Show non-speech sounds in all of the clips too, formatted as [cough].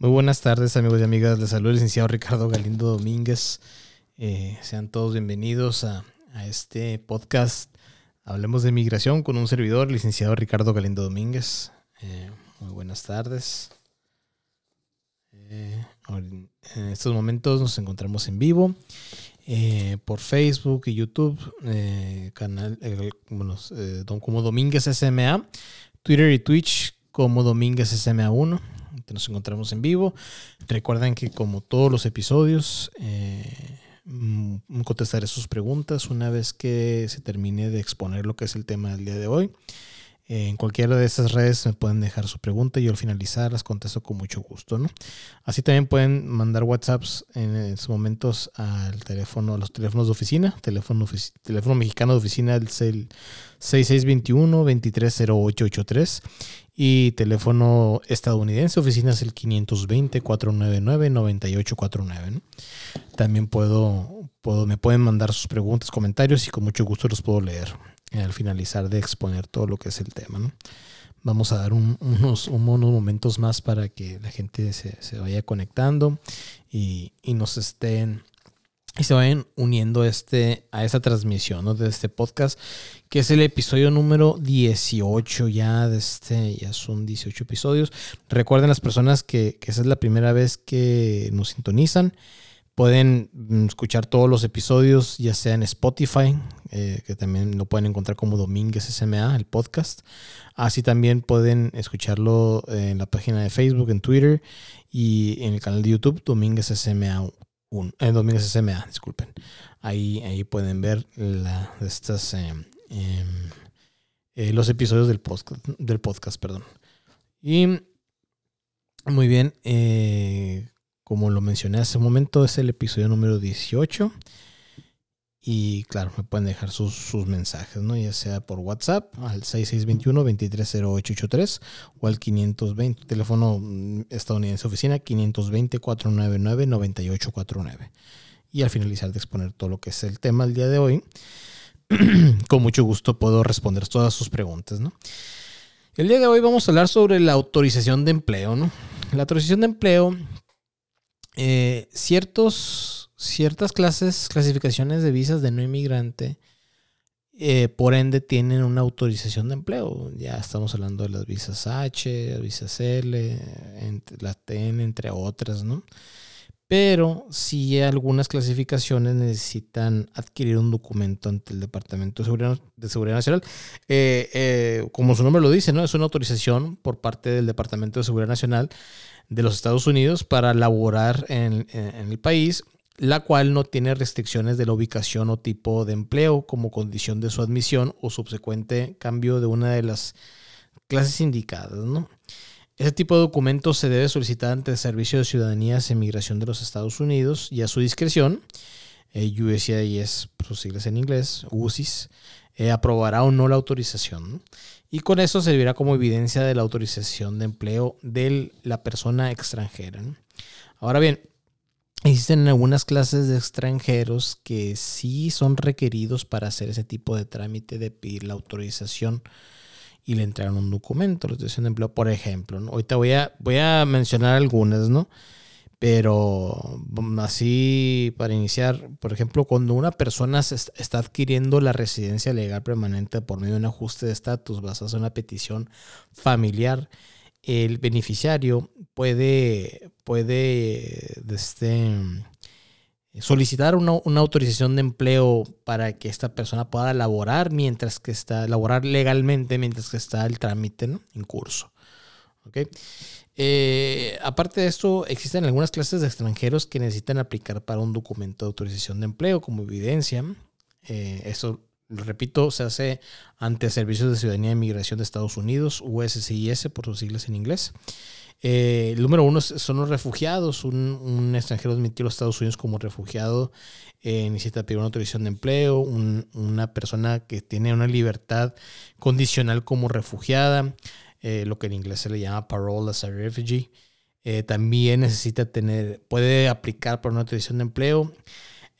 Muy buenas tardes amigos y amigas, les saluda el licenciado Ricardo Galindo Domínguez. Eh, sean todos bienvenidos a, este podcast Hablemos de Migración con un servidor, licenciado Ricardo Galindo Domínguez. Eh, muy buenas tardes. Eh, en estos momentos nos encontramos en vivo por Facebook y YouTube, canal bueno, como Domínguez SMA, Twitter y Twitch como Domínguez SMA1 nos encontramos en vivo. Recuerden que como todos los episodios, eh, mm, contestaré sus preguntas una vez que se termine de exponer lo que es el tema del día de hoy. En cualquiera de estas redes me pueden dejar su pregunta y al finalizar las contesto con mucho gusto. ¿no? Así también pueden mandar WhatsApps en estos momentos al teléfono, a los teléfonos de oficina. Teléfono, teléfono mexicano de oficina el 6621-230883 y teléfono estadounidense oficina es el 520-499-9849. También puedo, puedo, me pueden mandar sus preguntas, comentarios y con mucho gusto los puedo leer al finalizar de exponer todo lo que es el tema. Vamos a dar unos, unos, momentos más para que la gente se, vaya conectando y, nos estén y se vayan uniendo este, a esta transmisión de este podcast, que es el episodio número 18 ya de este, ya son 18 episodios. Recuerden las personas que, que esa es la primera vez que nos sintonizan. Pueden mm, escuchar todos los episodios, ya sea en Spotify, eh, que también lo pueden encontrar como Domínguez SMA, el podcast. Así también pueden escucharlo en la página de Facebook, en Twitter y en el canal de YouTube Domínguez SMA. 1, eh, Domínguez SMA, disculpen. Ahí, ahí pueden ver la, estas, em, em, eh, los episodios del podcast, del podcast. Perdón. Y muy bien. Eh, como lo mencioné hace un momento, es el episodio número 18. Y claro, me pueden dejar sus, mensajes, ¿no? Ya sea por WhatsApp al 6621-230883 o al 520, teléfono mm, estadounidense oficina 520-499-9849. Y al finalizar de exponer todo lo que es el tema el día de hoy, [clears throat] con mucho gusto puedo responder todas sus preguntas, ¿no? El día de hoy vamos a hablar sobre la autorización de empleo, ¿no? La autorización de empleo eh, ciertas clases, clasificaciones de visas de no inmigrante, eh, por ende tienen una autorización de empleo. Ya estamos hablando de las visas H, visas L, la TN, entre otras, ¿no? Pero si algunas clasificaciones necesitan adquirir un documento ante el Departamento de Seguridad, Nacional. Eh, como su nombre lo dice, ¿no? Es una autorización por parte del Departamento de Seguridad Nacional de los Estados Unidos para laborar en, el país, la cual no tiene restricciones de la ubicación o tipo de empleo como condición de su admisión o subsecuente cambio de una de las clases indicadas. Ese tipo de documento se debe solicitar ante el Servicio de Ciudadanía e Inmigración de los Estados Unidos y a su discreción. Eh, USCIS, sus siglas en inglés, USIS, eh, aprobará o no la autorización y con eso servirá como evidencia de la autorización de empleo de la persona extranjera. Ahora bien, existen algunas clases de extranjeros que sí son requeridos para hacer ese tipo de trámite de pedir la autorización y le entregan un documento, la autorización de empleo, por ejemplo. Ahorita voy a, voy a mencionar algunas, ¿no? Pero mm, así, para iniciar, por ejemplo, cuando una persona está adquiriendo la residencia legal permanente por medio de un ajuste de estatus basado en una petición familiar, el beneficiario puede, puede este, solicitar una, autorización de empleo para que esta persona pueda laborar mientras que está, laborar legalmente mientras que está el trámite en curso. ¿okay? Eh, aparte de esto, existen algunas clases de extranjeros que necesitan aplicar para un documento de autorización de empleo como evidencia. Eh, eso, lo repito, se hace ante Servicios de Ciudadanía e Inmigración de Estados Unidos, USCIS por sus siglas en inglés. Eh, el número uno son los refugiados. Un, extranjero admitido a los Estados Unidos como refugiado necesita pedir una autorización de empleo. una persona que tiene una libertad condicional como refugiada eh, lo que en inglés se le llama parole as a refugee. Eh, también necesita tener, puede aplicar para una autorización de empleo.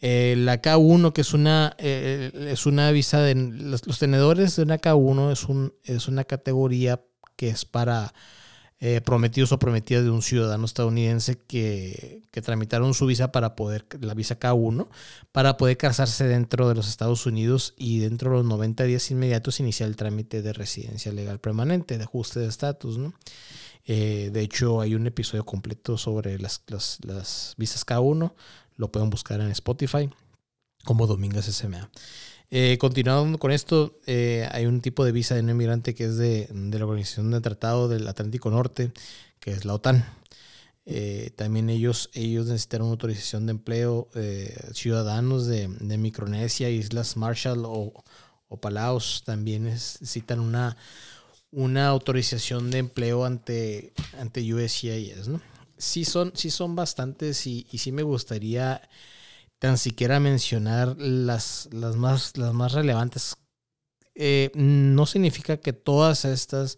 Eh, la K1, que es una, es una visa de los, tenedores de una K1, es, un, es una categoría que es para eh, prometidos o prometidas de un ciudadano estadounidense que, tramitaron su visa para poder, la visa K1, para poder casarse dentro de los Estados Unidos y dentro de los 90 días inmediatos iniciar el trámite de residencia legal permanente, de ajuste de estatus, ¿no? Eh, de hecho, hay un episodio completo sobre las, las, visas K1. Lo pueden buscar en Spotify como Domínguez SMA. Eh, continuando con esto, eh, hay un tipo de visa de no inmigrante que es de, la Organización del Tratado del Atlántico Norte, que es la OTAN. también ellos, ellos necesitan una autorización de empleo. ciudadanos de, Micronesia, Islas Marshall o, o Palaos también necesitan una una autorización de empleo ante, ante USCIS, ¿no? Sí son, sí son bastantes y, y sí me gustaría tan siquiera mencionar las, las, más, las más relevantes. Eh, no significa que todas estas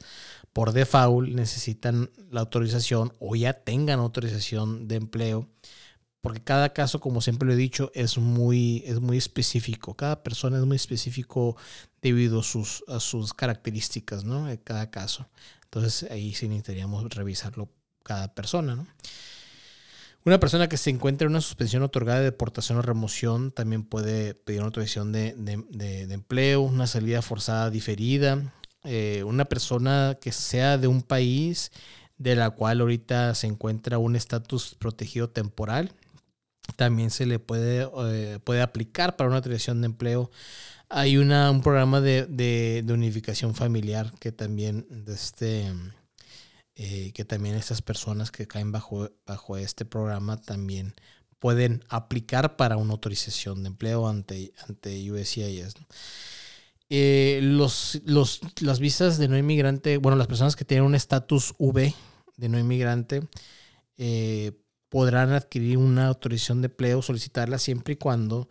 por default necesitan la autorización o ya tengan autorización de empleo porque cada caso, como siempre lo he dicho, es muy, es muy específico. Cada persona es muy específico debido a sus, a sus características, ¿no? De cada caso. Entonces ahí sí necesitaríamos revisarlo cada persona, ¿no? Una persona que se encuentra en una suspensión otorgada de deportación o remoción también puede pedir una autorización de, de, empleo, una salida forzada diferida. Eh, una persona que sea de un país de la cual ahorita se encuentra un estatus protegido temporal también se le puede, eh, puede aplicar para una autorización de empleo. Hay una, un programa de, unificación familiar que también, este, eh, que también estas personas que caen bajo, bajo este programa también pueden aplicar para una autorización de empleo ante, ante USCIS. Eh, los, los, las visas de no inmigrante, bueno, las personas que tienen un estatus V de no inmigrante, podrán adquirir una autorización de empleo, solicitarla siempre y cuando,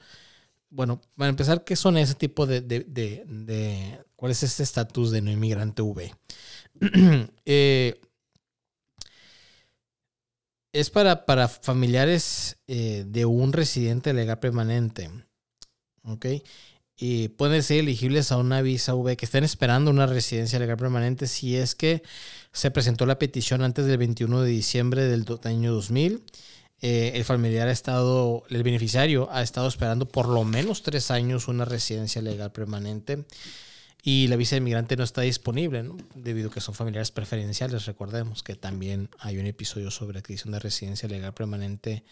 bueno, para empezar, ¿qué son ese tipo de, de, cuál es este estatus de no inmigrante V? [clears throat] Eh, es para, para familiares eh, de un residente legal permanente. ¿Ok? Y pueden ser elegibles a una visa V que estén esperando una residencia legal permanente si es que se presentó la petición antes del 21 de diciembre del año 2000. Eh, el familiar ha estado, el beneficiario ha estado esperando por lo menos tres años una residencia legal permanente y la visa de inmigrante no está disponible, debido a que son familiares preferenciales. Recordemos que también hay un episodio sobre adquisición de residencia legal permanente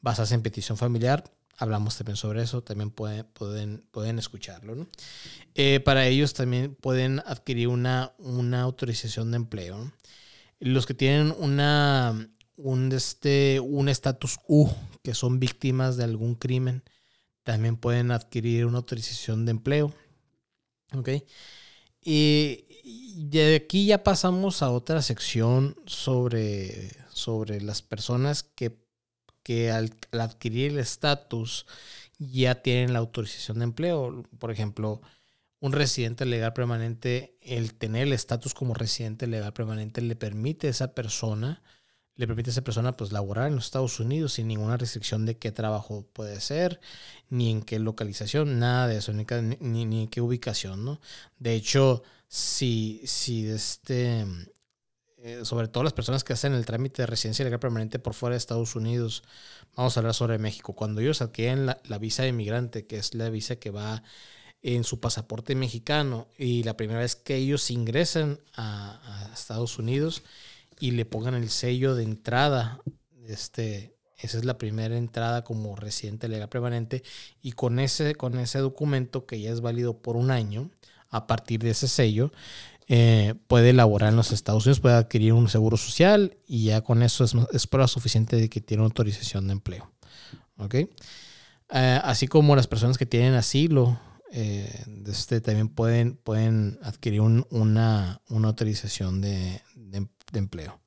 basada en petición familiar hablamos también sobre eso, también pueden, pueden, pueden escucharlo. Eh, para ellos también pueden adquirir una, una autorización de empleo. Los que tienen una, un este, un estatus U, que son víctimas de algún crimen, también pueden adquirir una autorización de empleo. ¿Ok? Y de aquí ya pasamos a otra sección sobre, sobre las personas que que al, adquirir el estatus ya tienen la autorización de empleo. Por ejemplo, un residente legal permanente, el tener el estatus como residente legal permanente le permite a esa persona, le permite a esa persona pues laborar en los Estados Unidos sin ninguna restricción de qué trabajo puede ser, ni en qué localizazación, nada de eso, ni, ni, en qué ubicación, ¿no? De hecho, si, si este, eh, sobre todo las personas que hacen el trámite de residencia legal permanente por fuera de Estados Unidos. Vamos a hablar sobre México. Cuando ellos adquieren la, visa de inmigrante, que es la visa que va en su pasaporte mexicano, y la primera vez que ellos ingresan a, Estados Unidos y le pongan el sello de entrada, este, esa es la primera entrada como residente legal permanente, y con ese, con ese documento que ya es válido por un año, a partir de ese sello, eh, puede elaborar en los Estados Unidos, puede adquirir un seguro social y ya con eso es, es prueba suficiente de que tiene autorización de empleo. ¿Ok? Eh, así como las personas que tienen asilo, eh, este, también pueden, pueden adquirir una, autorización de, empleo.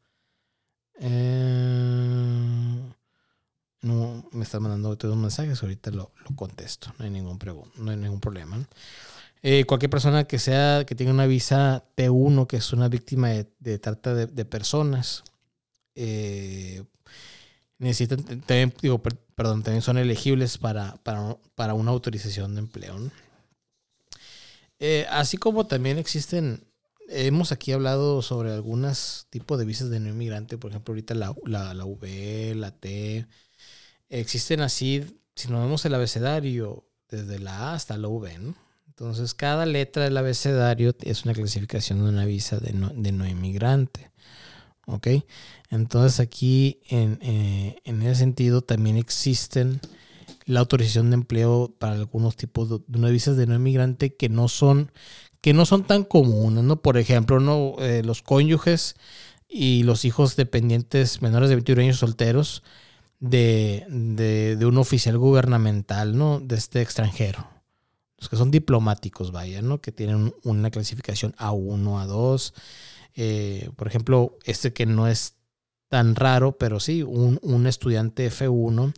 no, me están mandando todos los mensajes, ahorita lo, contesto, no hay ningún, no hay ningún problema. Eh, cualquier persona que sea que tenga una visa T1, que es una víctima de, trata de, personas, eh, necesitan, también, digo, perdón, también son elegibles para, para, una autorización de empleo. Eh, así como también existen hemos aquí hablado sobre algunos tipos de visas de no inmigrante, por ejemplo, ahorita la, la, la V, la T. Existen así, si nos vemos el abecedario, desde la A hasta la V, ¿no? Entonces, cada letra del abecedario es una clasificación de una visa de no, de no inmigrante. ¿Ok? Entonces, aquí en, eh, en ese sentido también existen la autorización de empleo para algunos tipos de, de visas de no inmigrante que no son que no son tan comunes, ¿no? Por ejemplo, ¿no? Eh, los cónyuges y los hijos dependientes menores de 21 años solteros de, de, un oficial gubernamental, ¿no? De este extranjero. Los que son diplomáticos, vaya, ¿no? Que tienen una clasificación A1, A2. Eh, por ejemplo, este que no es tan raro, pero sí, un, un estudiante F1,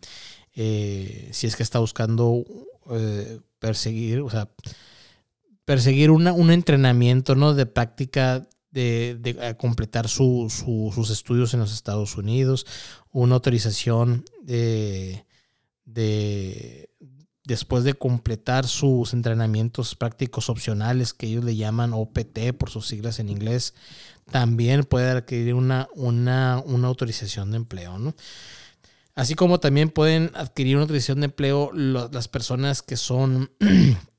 eh, si es que está buscando perseguir, o sea, perseguir un entrenamiento ¿no? de práctica de, completar sus estudios en los Estados Unidos, una autorización de, después de completar sus entrenamientos prácticos opcionales que ellos le llaman OPT por sus siglas en inglés, también puede adquirir una, una, una autorización de empleo, ¿no? Así como también pueden adquirir una autorización de empleo las personas que son [clears throat]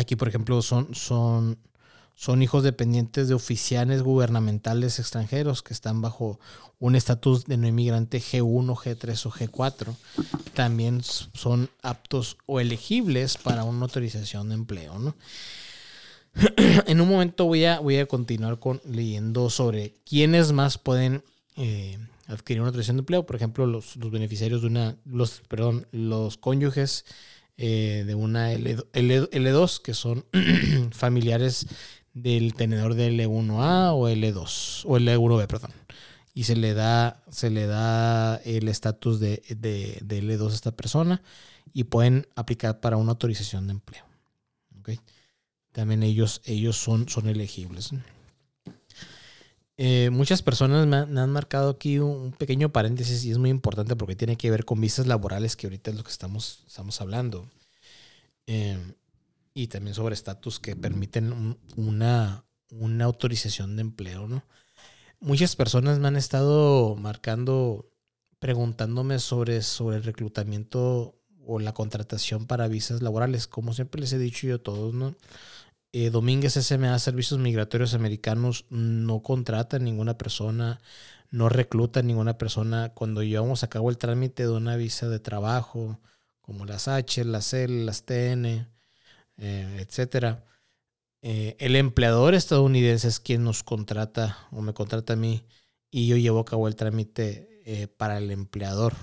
Aquí, por ejemplo, son, son, son hijos dependientes de oficiales gubernamentales extranjeros que están bajo un estatus de no inmigrante G1, G3 o G4. También son aptos o elegibles para una autorización de empleo. [clears throat] en un momento voy a, voy a continuar con, leyendo sobre quiénes más pueden eh, adquirir una autorización de empleo. Por ejemplo, los, los beneficiarios de una, los, perdón, los cónyuges eh, de una L, 2 que son [clears throat] familiares del tenedor de L1A o L2, o L1B, perdón. Y se le da, se le da el estatus de, de, L2 a esta persona y pueden aplicar para una autorización de empleo. También ellos, ellos son, son elegibles. Eh, muchas personas me han, marcado aquí un, pequeño paréntesis y es muy importante porque tiene que ver con visas laborales, que ahorita es lo que estamos, estamos hablando. Em, y también sobre estatus que permiten una, una autorización de empleo, ¿no? Muchas personas me han estado marcando, preguntándome sobre, sobre el reclutamiento o la contratación para visas laborales. Como siempre les he dicho yo a todos, ¿no? Eh, Domínguez SMA Servicios Migratorios Americanos no contrata a ninguna persona, no recluta a ninguna persona. Cuando llevamos a cabo el trámite de una visa de trabajo, como las H, las L, las TN, eh, etcétera. Eh, el empleador estadounidense es quien nos contrata o me contrata a mí y yo llevo a cabo el trámite eh, para el empleador.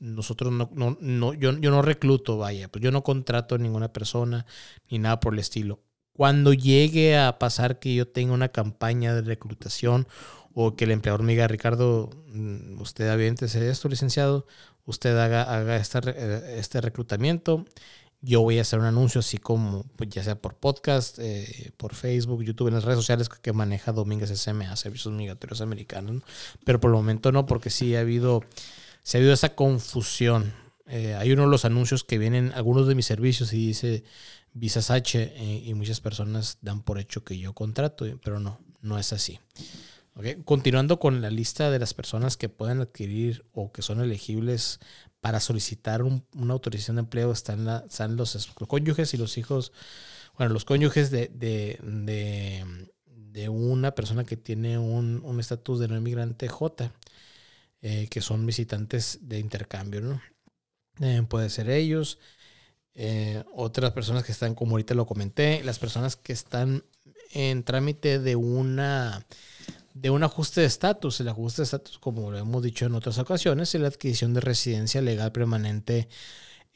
Nosotros no, no, no yo, yo, no recluto, vaya, pues yo no contrato a ninguna persona ni nada por el estilo. Cuando llegue a pasar que yo tenga una campaña de reclutación o que el empleador me diga, Ricardo, mm, usted aviéntese esto, licenciado, usted haga, haga este, eh, este reclutamiento. Yo voy a hacer un anuncio así como, pues, ya sea por podcast, eh, por Facebook, YouTube, en las redes sociales que maneja Domínguez SMA, Servicios Migratorios Americanos. Pero por el momento no, porque sí ha habido, se ha habido esa confusión. Eh, hay uno de los anuncios que vienen, algunos de mis servicios, y dice Visas H, y muchas personas dan por hecho que yo contrato, pero no, no es así. Continuando con la lista de las personas que pueden adquirir o que son elegibles para solicitar una autorización de empleo, están, los, cónyuges y los hijos, bueno, los cónyuges de, de, una persona que tiene un estatus de no inmigrante J, eh, que son visitantes de intercambio, ¿no? Eh, puede ser ellos, eh, otras personas que están, como ahorita lo comenté, las personas que están en trámite de una de un ajuste de estatus. El ajuste de estatus, como lo hemos dicho en otras ocasiones, es la adquisición de residencia legal permanente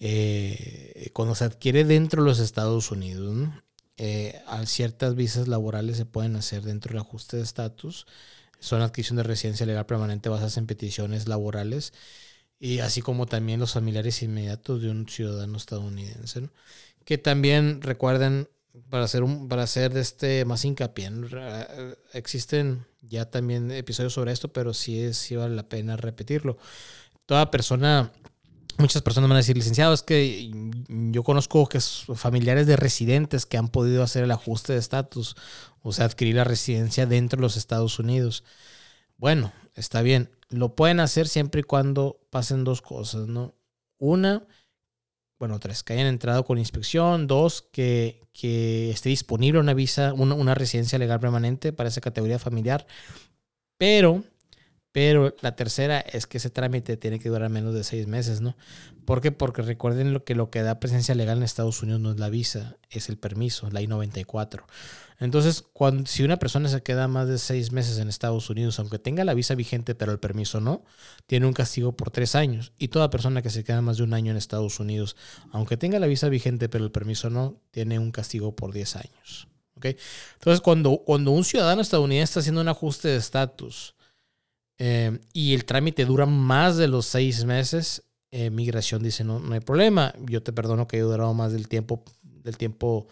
eh, cuando se adquiere dentro de los Estados Unidos. Eh, ciertas visas laborales se pueden hacer dentro del ajuste de estatus. Son adquisición de residencia legal permanente basadas en peticiones laborales y así como también los familiares inmediatos de un ciudadano estadounidense. Que también recuerden para hacer un, para hacer este más hincapié. Existen ya también episodios sobre esto, pero sí, es, vale la pena repetirlo. Toda persona Muchas personas van a decir, licenciado, es que yo conozco que familiares de residentes que han podido hacer el ajuste de estatus, o sea, adquirir la residencia dentro de los Estados Unidos. Bueno, está bien, lo pueden hacer siempre y cuando pasen dos cosas, ¿no? Una, bueno, tres, que hayan entrado con inspección. Dos, que, que esté disponible una visa, una, una, residencia legal permanente para esa categoría familiar. Pero pero la tercera es que ese trámite tiene que durar menos de seis meses, ¿no? ¿Por qué? Porque recuerden lo que lo que da presencia legal en Estados Unidos no es la visa, es el permiso, la I-94. Entonces, cuando, si una persona se queda más de seis meses en Estados Unidos, aunque tenga la visa vigente pero el permiso no, tiene un castigo por tres años. Y toda persona que se queda más de un año en Estados Unidos, aunque tenga la visa vigente pero el permiso no, tiene un castigo por diez años. ¿ok? Entonces, cuando, cuando un ciudadano estadounidense está haciendo un ajuste de estatus, eh, y el trámite dura más de los seis meses, eh, migración dice, no, no hay problema, yo te perdono que haya durado más del tiempo, del tiempo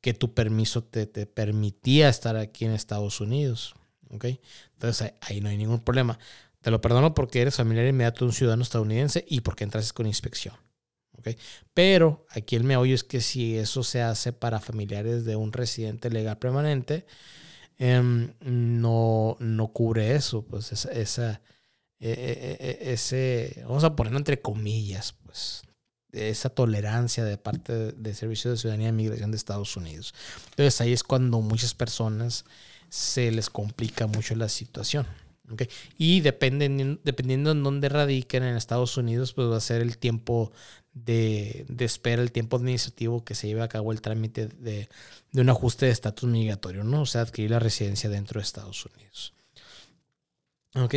que tu permiso te, te permitía estar aquí en Estados Unidos. ¿ok? Entonces ahí, no hay ningún problema. Te lo perdono porque eres familiar inmediato de un ciudadano estadounidense y porque entraste con inspección. ¿ok? Pero aquí el meollo es que si eso se hace para familiares de un residente legal permanente, Em, no, no cubre eso, pues esa, esa e, e, e, ese, vamos a ponerlo entre comillas, pues esa tolerancia de parte de Servicio de Ciudadanía y Migración de Estados Unidos. Entonces ahí es cuando muchas personas se les complica mucho la situación. ¿okay? Y dependiendo, dependiendo en dónde radiquen en Estados Unidos, pues va a ser el tiempo de, espera, el tiempo administrativo que se lleve a cabo el trámite de, un ajuste de estatus migratorio, ¿no? O sea, adquirir la residencia dentro de Estados Unidos. Ok.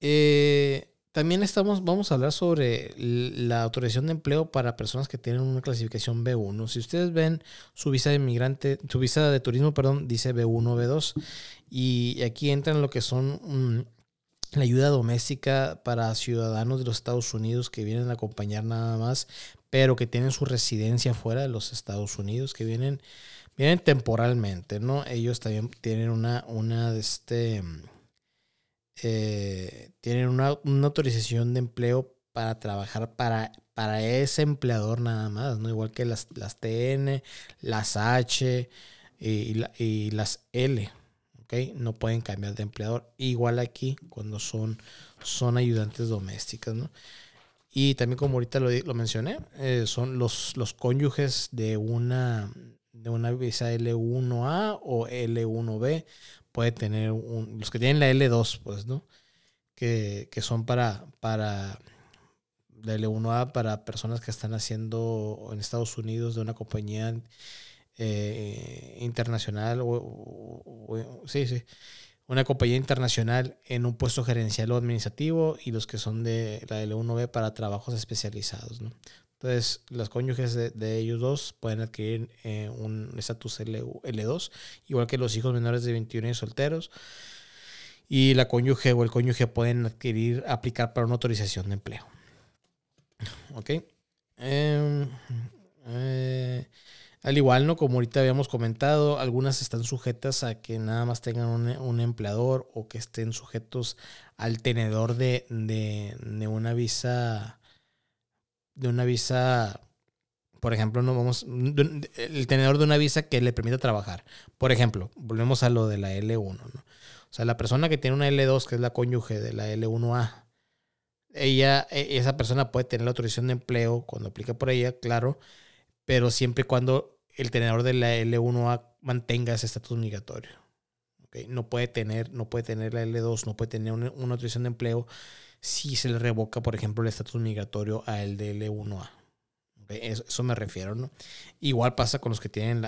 Eh, también estamos, vamos a hablar sobre la autorización de empleo para personas que tienen una clasificación B1. Si ustedes ven su visa de inmigrante, su visa de turismo, perdón, dice B1, B2. Y aquí entran lo que son mm, la ayuda doméstica para ciudadanos de los Estados Unidos que vienen a acompañar nada más, pero que tienen su residencia fuera de los Estados Unidos, que vienen, vienen temporalmente, ¿no? Ellos también tienen una, una, este, eh, tienen una, autorización de empleo para trabajar para, para ese empleador nada más, ¿no? Igual que las, las TN, las H y, y las L. No pueden cambiar de empleador. Igual aquí cuando son, son ayudantes domésticas. Y también como ahorita lo, mencioné, eh, son los, los cónyuges de una, de una visa L1A o L1B. Puede tener los que tienen la L2, pues, ¿no? Que, que son para, para la L1A para personas que están haciendo en Estados Unidos de una compañía eh, internacional, o, sí, sí, una compañía internacional en un puesto gerencial o administrativo y los que son de la L1B para trabajos especializados. ¿no? Entonces, los cónyuges de, ellos dos pueden adquirir eh, un estatus L2, igual que los hijos menores de 21 años solteros. Y la cónyuge o el cónyuge pueden adquirir, aplicar para una autorización de empleo. ¿Ok? Em, eh, al igual, ¿no? Como ahorita habíamos comentado, algunas están sujetas a que nada más tengan un, empleador o que estén sujetos al tenedor de, de, una visa, de una visa, por ejemplo, no vamos, el tenedor de una visa que le permita trabajar. Por ejemplo, volvemos a lo de la L1, ¿no? O sea, la persona que tiene una L2, que es la cónyuge de la L1A, ella, e, esa persona puede tener la autorización de empleo cuando aplica por ella, claro, pero siempre y cuando el tenedor de la L1A mantenga ese estatus migratorio. ¿okay? No, puede tener, no puede tener la L2, no puede tener una, autorización de empleo si se le revoca, por ejemplo, el estatus migratorio a el de L1A. Eso, me refiero, ¿no? Igual pasa con los que tienen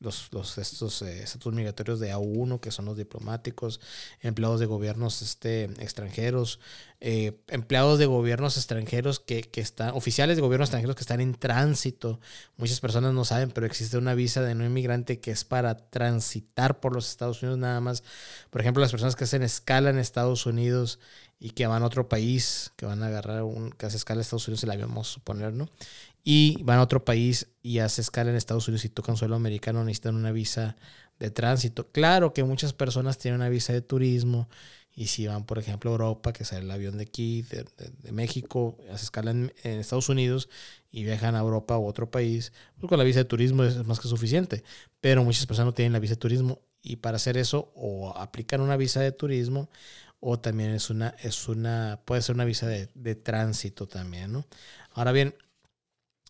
los, los, estos eh, estatus migratorios de A1, que son los diplomáticos, empleados de gobiernos este, extranjeros, eh, empleados de gobiernos extranjeros que, que, están, oficiales de gobiernos extranjeros que están en tránsito. Muchas personas no saben, pero existe una visa de no inmigrante que es para transitar por los Estados Unidos nada más. Por ejemplo, las personas que hacen escala en Estados Unidos y que van a otro país, que van a agarrar un, que hace escala en Estados Unidos, se la vamos a suponer, ¿no? Y van a otro país y hace escala en Estados Unidos y tocan suelo americano, necesitan una visa de tránsito. Claro que muchas personas tienen una visa de turismo Y si van, por ejemplo, a Europa, que sale el avión de aquí, de, México, hace escala en, Estados Unidos y viajan a Europa u otro país, pues con la visa de turismo es más que suficiente. Pero muchas personas no tienen la visa de turismo y para hacer eso o aplican una visa de turismo o también es una, es una, puede ser una visa de, de tránsito también, ¿no? Ahora bien,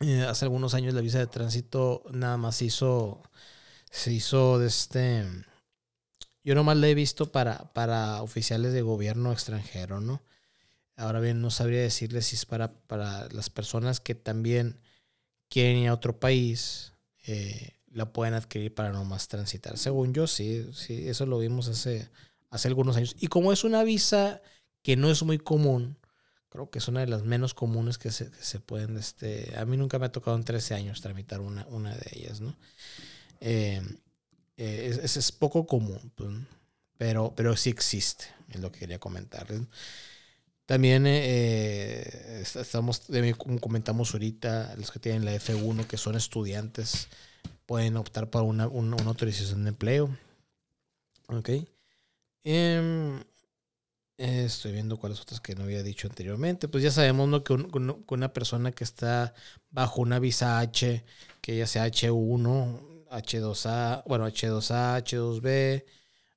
eh, hace algunos años la visa de tránsito nada más hizo, se hizo de este yo nomás la he visto para, para oficiales de gobierno extranjero, ¿no? Ahora bien, no sabría decirle si es para, para las personas que también quieren ir a otro país, eh, la pueden adquirir para nomás transitar. Según yo, sí, sí, eso lo vimos hace, hace algunos años. Y como es una visa que no es muy común, creo que es una de las menos comunes que se, se pueden, este, a mí nunca me ha tocado en 13 años tramitar una, una de ellas, ¿no? Eh, eh, es, poco común, pues, pero, pero sí existe, es lo que quería comentarles. También eh, estamos, como comentamos ahorita, los que tienen la F1, que son estudiantes, pueden optar por una, una, autorización de empleo. Ok. Em, estoy viendo cuáles otras que no había dicho anteriormente. Pues ya sabemos ¿no? que, una persona que está bajo una visa H, que ya sea H1, H2A, bueno, H2A, H2B,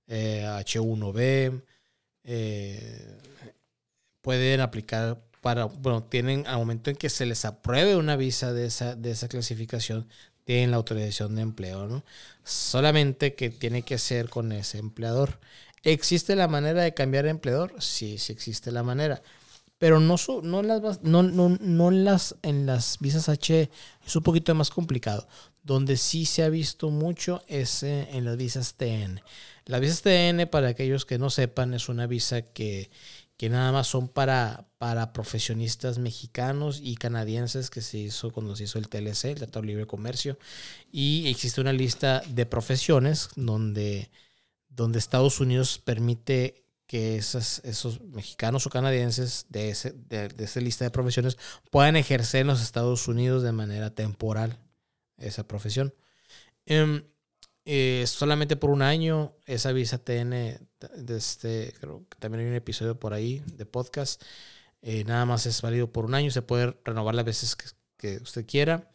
H1B, pueden aplicar para, bueno, tienen al momento en que se les apruebe una visa de esa, de esa clasificación, tienen la autorización de empleo, ¿no? Solamente que tiene que ser con ese empleador. ¿Existe la manera de cambiar de empleador? Sí, sí existe la manera. Pero no, no, las, no, no, no las, en las visas H es un poquito más complicado. Donde sí se ha visto mucho es en las visas TN. La visa TN, para aquellos que no sepan, es una visa que, que nada más son para, para profesionistas mexicanos y canadienses que se hizo cuando se hizo el TLC, el Tratado de Libre Comercio. Y existe una lista de profesiones donde, donde Estados Unidos permite que esos, esos mexicanos o canadienses de, ese, de, de esa lista de profesiones puedan ejercer en los Estados Unidos de manera temporal esa profesión. Em, eh, solamente por un año, esa visa TN, este, creo que también hay un episodio por ahí de podcast, eh, nada más es válido por un año, se puede renovar las veces que, usted quiera,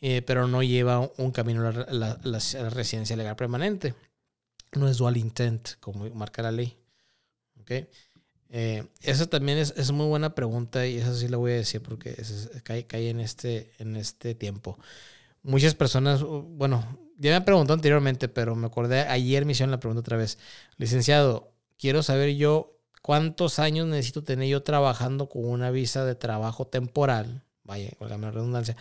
eh, pero no lleva un camino a la, residencia legal permanente. No es dual intent, como marca la ley. ¿Okay? esa también es, es, muy buena pregunta y esa sí la voy a decir porque cae, cae en, este, en este tiempo muchas personas, bueno, ya me han preguntado anteriormente, pero me acordé, ayer me hicieron la pregunta otra vez. Licenciado, quiero saber yo cuántos años necesito tener yo trabajando con una visa de trabajo temporal, vaya, con la redundancia,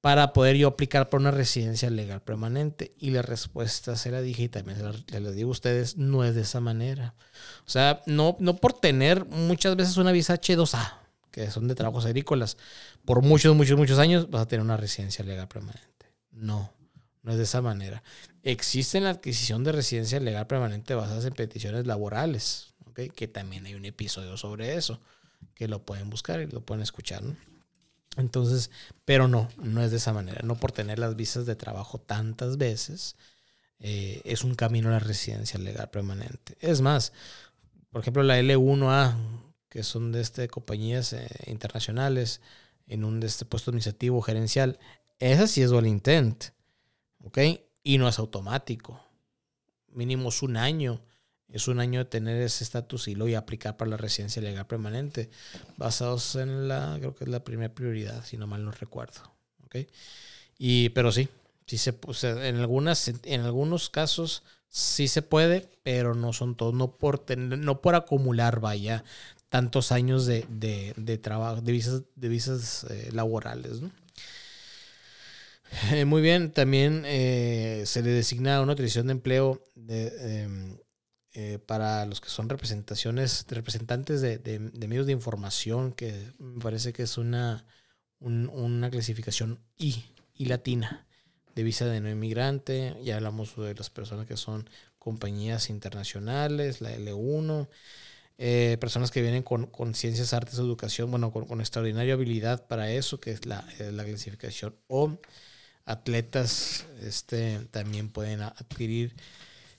para poder yo aplicar por una residencia legal permanente. Y la respuesta se la dije y también la, digo a ustedes, no es de esa manera. O sea, no, no por tener muchas veces una visa H2A, que son de trabajos agrícolas, por muchos, muchos, muchos años vas a tener una residencia legal permanente. No, no es de esa manera. Existe la adquisición de residencia legal permanente basadas en peticiones laborales, ¿okay? que también hay un episodio sobre eso, que lo pueden buscar y lo pueden escuchar. Entonces, pero no, no es de esa manera. No por tener las visas de trabajo tantas veces, eh, es un camino a la residencia legal permanente. Es más, por ejemplo, la L1A, que son de este, compañías eh, internacionales, en un este puesto administrativo gerencial, esa sí es dual intent, ¿ok? Y no es automático. Mínimo es un año. Es un año de tener ese estatus y lo y aplicar para la residencia legal permanente, basados en la, creo que es la primera prioridad, si no mal no recuerdo, ¿ok? Y, pero sí, sí se, en, algunas, en algunos casos sí se puede, pero no son todos, no por, no por acumular, vaya, tantos años de, trabajo, de visas, de visas eh, laborales. Eh, muy bien, también eh, se le designa una autorización de empleo em, para los que son representaciones, representantes de, medios de información, que me parece que es una, una clasificación I, I latina, de visa de no inmigrante. Ya hablamos de las personas que son compañías internacionales, la L1. Eh, personas que vienen con, con, ciencias, artes, educación, bueno, con, con extraordinaria habilidad para eso, que es la, eh, la, clasificación O. Atletas este, también pueden adquirir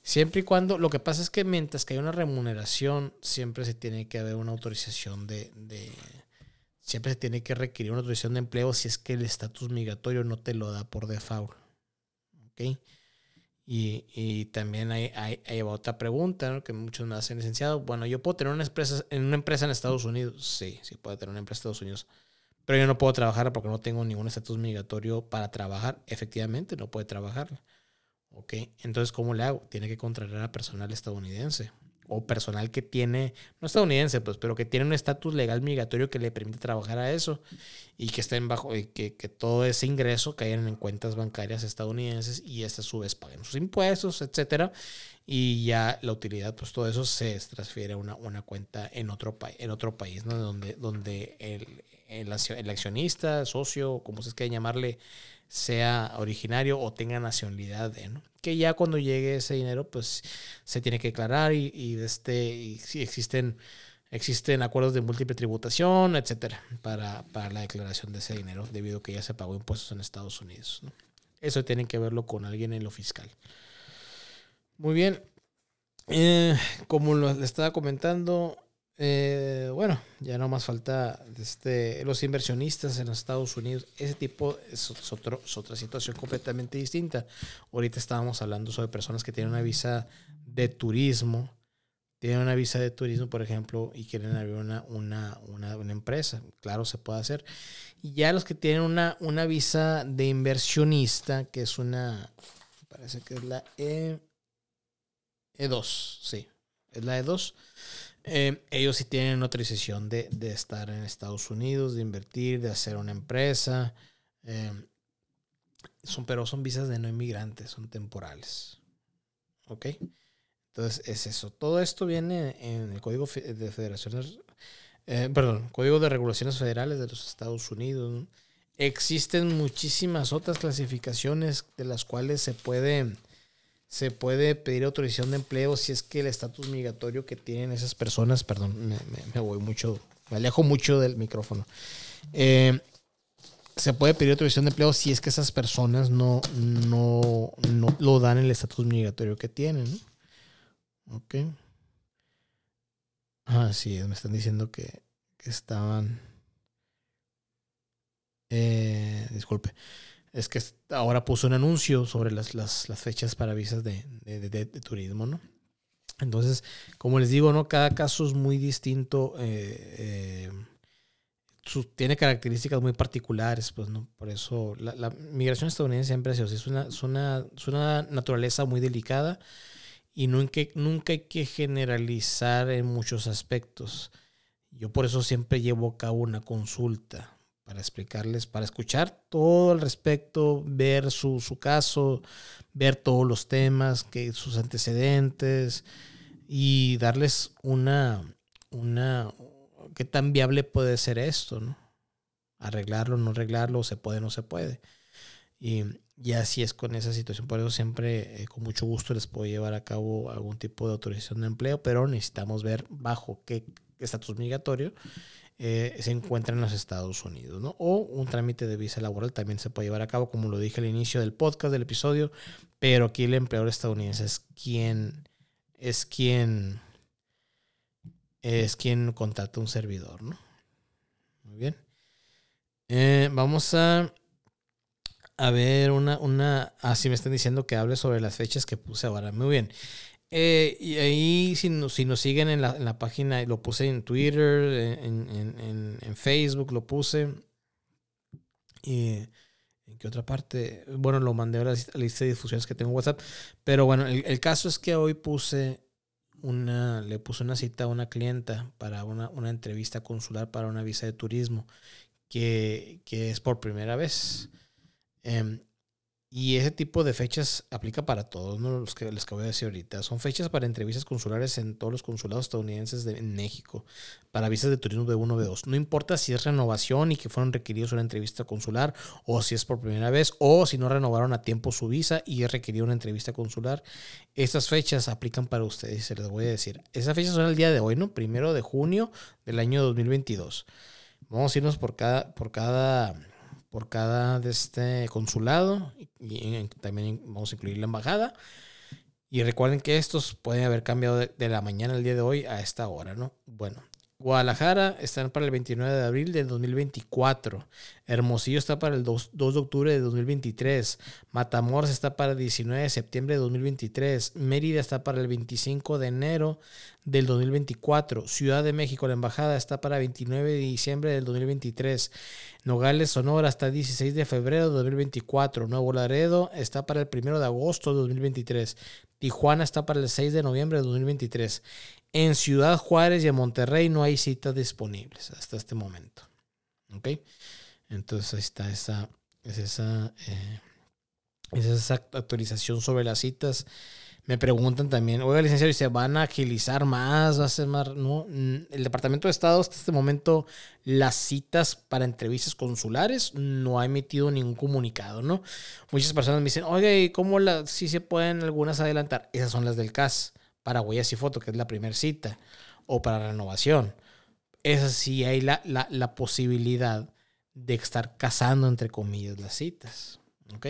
Siempre y cuando, lo que pasa es que mientras que hay una remuneración, siempre se tiene que haber una autorización de, de siempre se tiene que requerir una autorización de empleo si es que el estatus migratorio no te lo da por default. ¿Ok? Y, también hay, hay, hay, otra pregunta que muchos me hacen, licenciado. Bueno, yo puedo tener una empresa, en una empresa en Estados Unidos. Sí, sí puedo tener una empresa en Estados Unidos. Pero yo no puedo trabajar porque no tengo ningún estatus migratorio para trabajar. Efectivamente, no puede trabajar. ¿Ok? Entonces, ¿cómo le hago? Tiene que contratar a personal estadounidense o personal que tiene, no estadounidense, pues, pero que tiene un estatus legal migratorio que le permite trabajar a eso y que estén bajo, que, que, todo ese ingreso caigan en cuentas bancarias estadounidenses y estas a su vez paguen sus impuestos, etcétera. Y ya la utilidad, pues todo eso se transfiere a una, una cuenta en otro, en otro país, ¿no? Donde, donde el, el, el accionista, socio, como se quiere llamarle, sea originario o tenga nacionalidad de, ¿no? Que ya cuando llegue ese dinero, pues se tiene que declarar y, este, si existen, existen acuerdos de múltiple tributación, etcétera, para, para, la declaración de ese dinero, debido a que ya se pagó impuestos en Estados Unidos. Eso tiene que verlo con alguien en lo fiscal. Muy bien. Eh, como lo, le estaba comentando, eh, bueno, ya no más falta este, los inversionistas en los Estados Unidos. Ese tipo es, otro, es, otra situación completamente distinta. Ahorita estábamos hablando sobre personas que tienen una visa de turismo. Tienen una visa de turismo, por ejemplo, y quieren abrir una, una, una, una empresa. Claro, se puede hacer. Y ya los que tienen una, una visa de inversionista, que es una, parece que es la E, E2, sí, es la E2 eh, ellos sí tienen autorización de, de, estar en Estados Unidos, de invertir, de hacer una empresa. Eh, son, pero son visas de no inmigrantes, son temporales. ¿Ok? Entonces es eso. Todo esto viene en el Código de Federaciones, eh, perdón, Código de Regulaciones Federales de los Estados Unidos. Existen muchísimas otras clasificaciones de las cuales se puede se puede pedir autorización de empleo si es que el estatus migratorio que tienen esas personas, perdón, me, voy mucho, me alejo mucho del micrófono. Eh, se puede pedir autorización de empleo si es que esas personas no, no, no lo dan el estatus migratorio que tienen. Ok. Ah, sí, me están diciendo que, que estaban. Eh, disculpe es que ahora puso un anuncio sobre las, las, fechas para visas de, de, turismo, ¿no? Entonces, como les digo, ¿no? Cada caso es muy distinto. Eh, eh, tiene características muy particulares, pues, ¿no? Por eso la, migración estadounidense siempre es una, es, una, es una naturaleza muy delicada y nunca, nunca hay que generalizar en muchos aspectos. Yo por eso siempre llevo a cabo una consulta para explicarles, para escuchar todo al respecto, ver su, su caso, ver todos los temas, que, sus antecedentes y darles una, una, qué tan viable puede ser esto, ¿no? Arreglarlo, no arreglarlo, se puede, no se puede. Y, y así es con esa situación. Por eso siempre, eh, con mucho gusto, les puedo llevar a cabo algún tipo de autorización de empleo, pero necesitamos ver bajo qué estatus migratorio eh, se encuentra en los Estados Unidos, ¿no? O un trámite de visa laboral también se puede llevar a cabo, como lo dije al inicio del podcast, del episodio, pero aquí el empleador estadounidense es quien, es quien, es quien contrata un servidor, ¿no? Muy bien. Eh, vamos a, a ver una, una, así ah, me están diciendo que hable sobre las fechas que puse ahora. Muy bien. Eh, y ahí, si nos, si nos siguen en la, en la, página, lo puse en Twitter, en, en, Facebook, lo puse. Y en qué otra parte, bueno, lo mandé a la lista de difusiones que tengo en WhatsApp. Pero bueno, el, el, caso es que hoy puse una, le puse una cita a una clienta para una, una entrevista consular para una visa de turismo, que, que es por primera vez. Eh, y ese tipo de fechas aplica para todos, ¿no? los que les acabo de decir ahorita. Son fechas para entrevistas consulares en todos los consulados estadounidenses de en México, para visas de turismo de 1 B2. No importa si es renovación y que fueron requeridos una entrevista consular, o si es por primera vez, o si no renovaron a tiempo su visa y es requerido una entrevista consular. Estas fechas aplican para ustedes, se les voy a decir. Esas fechas son el día de hoy, ¿no? Primero de junio del año 2022. Vamos a irnos por cada, por cada por cada de este consulado y también vamos a incluir la embajada. Y recuerden que estos pueden haber cambiado de, de la mañana al día de hoy a esta hora, ¿no? Bueno, Guadalajara están para el 29 de abril del 2024. Hermosillo está para el 2, de octubre de 2023. Matamoros está para el 19 de septiembre de 2023. Mérida está para el 25 de enero del 2024. Ciudad de México, la embajada está para el 29 de diciembre del 2023. Nogales, Sonora está el 16 de febrero de 2024. Nuevo Laredo está para el 1 de agosto de 2023. Tijuana está para el 6 de noviembre de 2023. En Ciudad Juárez y en Monterrey no hay citas disponibles hasta este momento. ¿Ok? Entonces ahí está esa, es esa, eh, es esa actualización sobre las citas. Me preguntan también, oiga, licenciado, ¿y se van a agilizar más? ¿Va a ser más? No, el Departamento de Estado hasta este momento las citas para entrevistas consulares no ha emitido ningún comunicado, ¿no? Muchas personas me dicen, oiga, ¿y cómo la, si se pueden algunas adelantar? Esas son las del CAS para huellas y foto, que es la primera cita, o para renovación. Esa sí hay la, la, posibilidad de estar cazando, entre comillas, las citas. ¿Ok?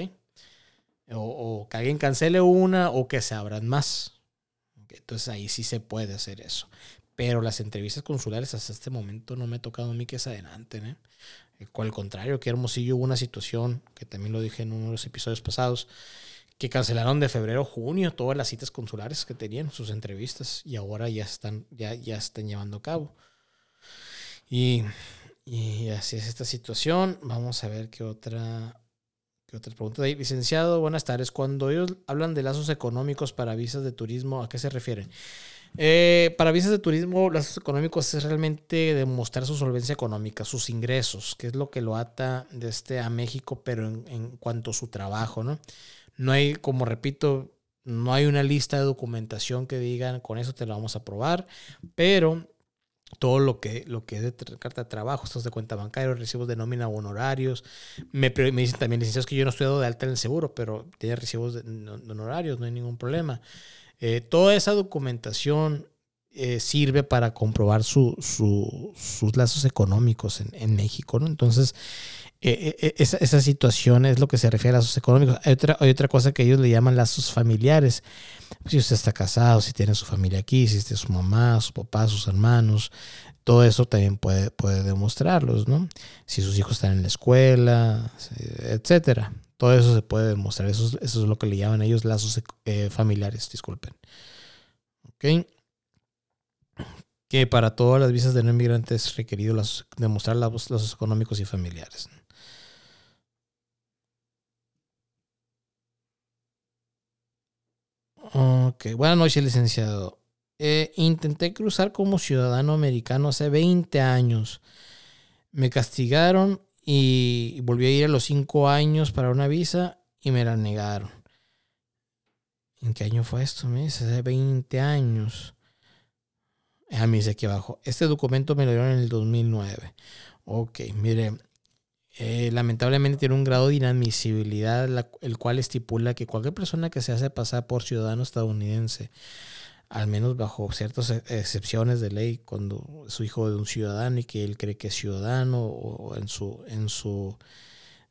O, que alguien cancele una o que se abran más. Entonces ahí sí se puede hacer eso. Pero las entrevistas consulares hasta este momento no me ha tocado a mí que se adelanten. ¿eh? Al contrario, que Hermosillo hubo una situación, que también lo dije en uno de los episodios pasados, que cancelaron de febrero a junio todas las citas consulares que tenían, sus entrevistas, y ahora ya están, ya, ya están llevando a cabo. Y, y así es esta situación. Vamos a ver qué otra, qué otra pregunta de Licenciado, buenas tardes. Cuando ellos hablan de lazos económicos para visas de turismo, ¿a qué se refieren? Eh, para visas de turismo, lazos económicos es realmente demostrar su solvencia económica, sus ingresos, que es lo que lo ata de este a México, pero en, en cuanto a su trabajo, ¿no? No hay, como repito, no hay una lista de documentación que digan con eso te lo vamos a aprobar, pero todo lo que, lo que es de carta de trabajo, estos de cuenta bancaria, recibos de nómina o honorarios. Me, me dicen también, licenciados, que yo no estoy dado de alta en el seguro, pero tiene recibos de, honorarios, no hay ningún problema. Eh, toda esa documentación eh, sirve para comprobar su, sus lazos económicos en, en México, ¿no? Entonces, eh, esa, situación es lo que se refiere a lazos económicos. Hay otra, cosa que ellos le llaman lazos familiares. Si usted está casado, si tiene su familia aquí, si tiene su mamá, su papá, sus hermanos, todo eso también puede, puede demostrarlos, ¿no? Si sus hijos están en la escuela, etcétera. Todo eso se puede demostrar. Eso, es lo que le llaman ellos lazos eh, familiares, disculpen. ¿Ok? Que para todas las visas de no inmigrantes es requerido demostrar lazos económicos y familiares. Ok, buenas noches, licenciado. Eh, intenté cruzar como ciudadano americano hace 20 años. Me castigaron y volví a ir a los 5 años para una visa y me la negaron. ¿En qué año fue esto? Me dice, hace 20 años. A mí dice aquí abajo. Este documento me lo dieron en el 2009. Ok, mire, eh, lamentablemente tiene un grado de inadmisibilidad, el cual estipula que cualquier persona que se hace pasar por ciudadano estadounidense, al menos bajo ciertas e, excepciones de ley, cuando es hijo de un ciudadano y que él cree que es ciudadano o en su, en su,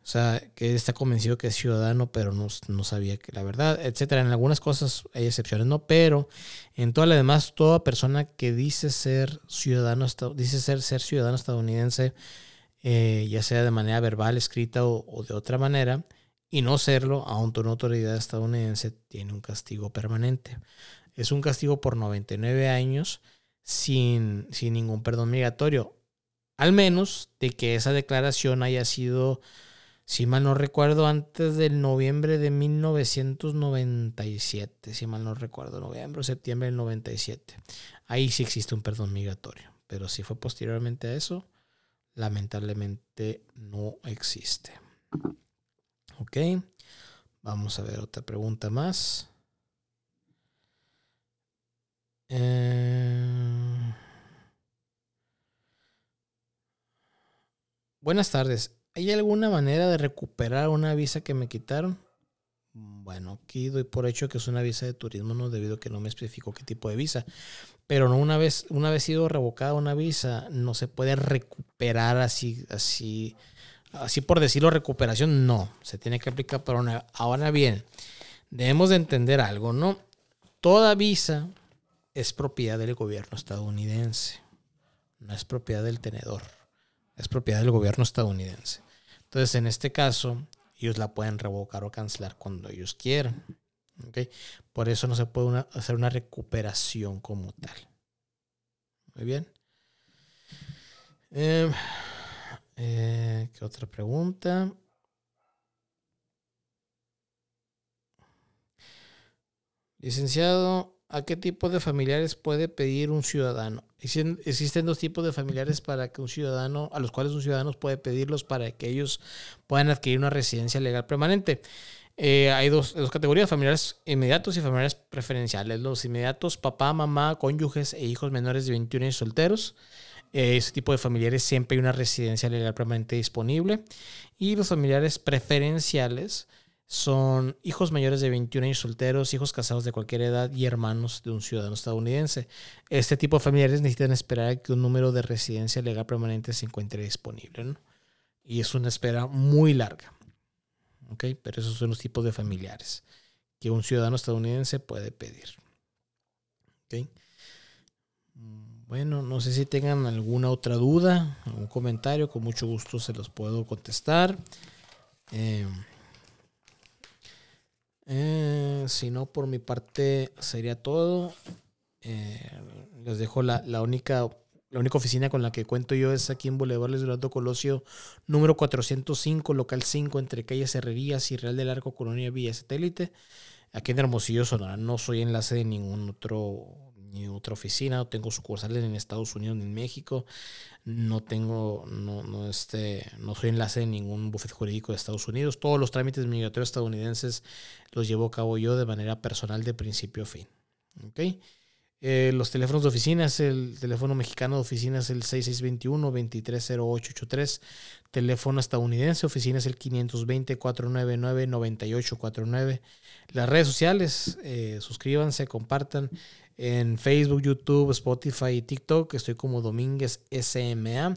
o sea, que está convencido que es ciudadano, pero no, no sabía que la verdad, etcétera. En algunas cosas hay excepciones, no, pero en todas las demás, toda persona que dice ser ciudadano, dice ser, ser ciudadano estadounidense, eh, ya sea de manera verbal, escrita o, de otra manera, y no serlo, aunque una autoridad estadounidense tiene un castigo permanente. Es un castigo por 99 años sin, sin ningún perdón migratorio, al menos de que esa declaración haya sido, si mal no recuerdo, antes del noviembre de 1997, si mal no recuerdo, noviembre o septiembre del 97. Ahí sí existe un perdón migratorio, pero si fue posteriormente a eso, lamentablemente no existe. Ok, vamos a ver otra pregunta más. Eh, buenas tardes. ¿Hay alguna manera de recuperar una visa que me quitaron? Bueno, aquí doy por hecho que es una visa de turismo, no debido a que no me especificó qué tipo de visa. Pero no una vez, una vez sido revocada una visa, no se puede recuperar así, así, así por decirlo, recuperación, no. Se tiene que aplicar para una. Ahora bien, debemos de entender algo, ¿no? toda visa es propiedad del gobierno estadounidense. No es propiedad del tenedor. Es propiedad del gobierno estadounidense. Entonces, en este caso, ellos la pueden revocar o cancelar cuando ellos quieran. Por eso no se puede hacer una recuperación como tal. Muy bien. Em, eh, ¿Qué otra pregunta? Licenciado, ¿a qué tipo de familiares puede pedir un ciudadano? Existen dos tipos de familiares para que un ciudadano, a los cuales un ciudadano puede pedirlos para que ellos puedan adquirir una residencia legal permanente. Eh, hay dos, categorías, familiares inmediatos y familiares preferenciales. Los inmediatos, papá, mamá, cónyuges e hijos menores de 21 años solteros. Eh, ese tipo de familiares siempre hay una residencia legal permanente disponible. Y los familiares preferenciales son hijos mayores de 21 años solteros, hijos casados de cualquier edad y hermanos de un ciudadano estadounidense. Este tipo de familiares necesitan esperar a que un número de residencia legal permanente se encuentre disponible. Y es una espera muy larga. Pero esos son los tipos de familiares que un ciudadano estadounidense puede pedir. Bueno, no sé si tengan alguna otra duda, algún comentario, con mucho gusto se los puedo contestar. Eh, eh, si no, por mi parte sería todo. Eh, les dejo la, la única la única oficina con la que cuento yo es aquí en Boulevard Luis Eduardo Colosio, número 405, local 5, entre calles Herrerías y Real del Arco, Colonia Villa Satélite. Aquí en Hermosillo, Sonora. No soy enlace de ningún otro ni otra oficina, no tengo sucursales en Estados Unidos ni en México, no tengo, no, no, este, no soy enlace de ningún bufete jurídico de Estados Unidos. Todos los trámites migratorios estadounidenses los llevo a cabo yo de manera personal de principio a fin. ¿Okay? Eh, los teléfonos de oficinas, el teléfono mexicano de oficina es el 6621-230883. Teléfono estadounidense, oficina es el 520-499-9849. Las redes sociales, eh, suscríbanse, compartan en Facebook, YouTube, Spotify y TikTok. Estoy como Domínguez SMA.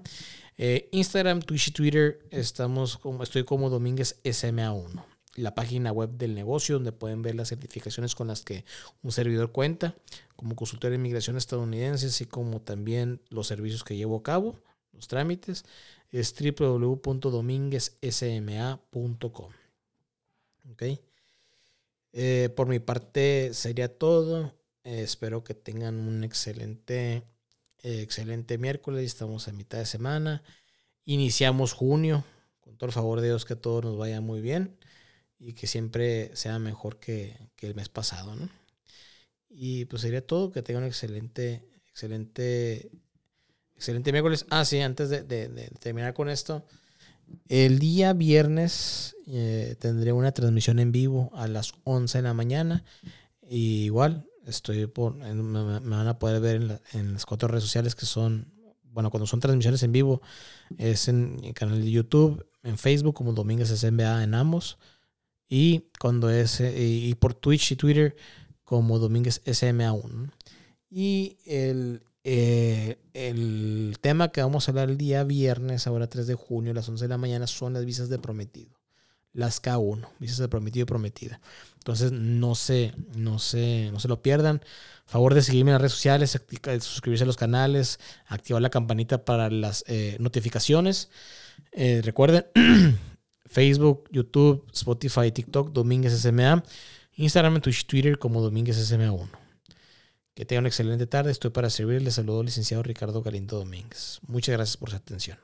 Eh, Instagram, Twitch y Twitter, estamos como, estoy como Domínguez SMA1 la página web del negocio donde pueden ver las certificaciones con las que un servidor cuenta como consultor de inmigración estadounidense, así como también los servicios que llevo a cabo, los trámites, es www.dominguezsma.com. Eh, por mi parte sería todo. Eh, espero que tengan un excelente, excelente miércoles. Estamos a mitad de semana. Iniciamos junio. Con todo el favor de Dios que todo nos vaya muy bien y que siempre sea mejor que, el mes pasado, ¿no? Y pues sería todo, que tengan un excelente, excelente, excelente miércoles. Ah, sí, antes de, terminar con esto, el día viernes eh, tendré una transmisión en vivo a las 11 de la mañana. Y igual, estoy por, me, van a poder ver en, en, las cuatro redes sociales que son, bueno, cuando son transmisiones en vivo, es en el canal de YouTube, en Facebook como Domínguez SMBA en ambos. Y cuando es, eh, y por Twitch y Twitter como Domínguez SMA1. Y el, eh, el tema que vamos a hablar el día viernes, ahora 3 de junio, a las 11 de la mañana, son las visas de prometido. Las K1, visas de prometido y prometida. Entonces, no se, no se, no se lo pierdan. Favor de seguirme en las redes sociales, suscribirse a los canales, activar la campanita para las eh, notificaciones. recuerden [clears throat] Facebook, YouTube, Spotify, TikTok, Domínguez SMA, Instagram, Twitch, Twitter como Domínguez SMA1. Que tengan una excelente tarde. Estoy para servirles. Saludo al licenciado Ricardo Galindo Domínguez. Muchas gracias por su atención.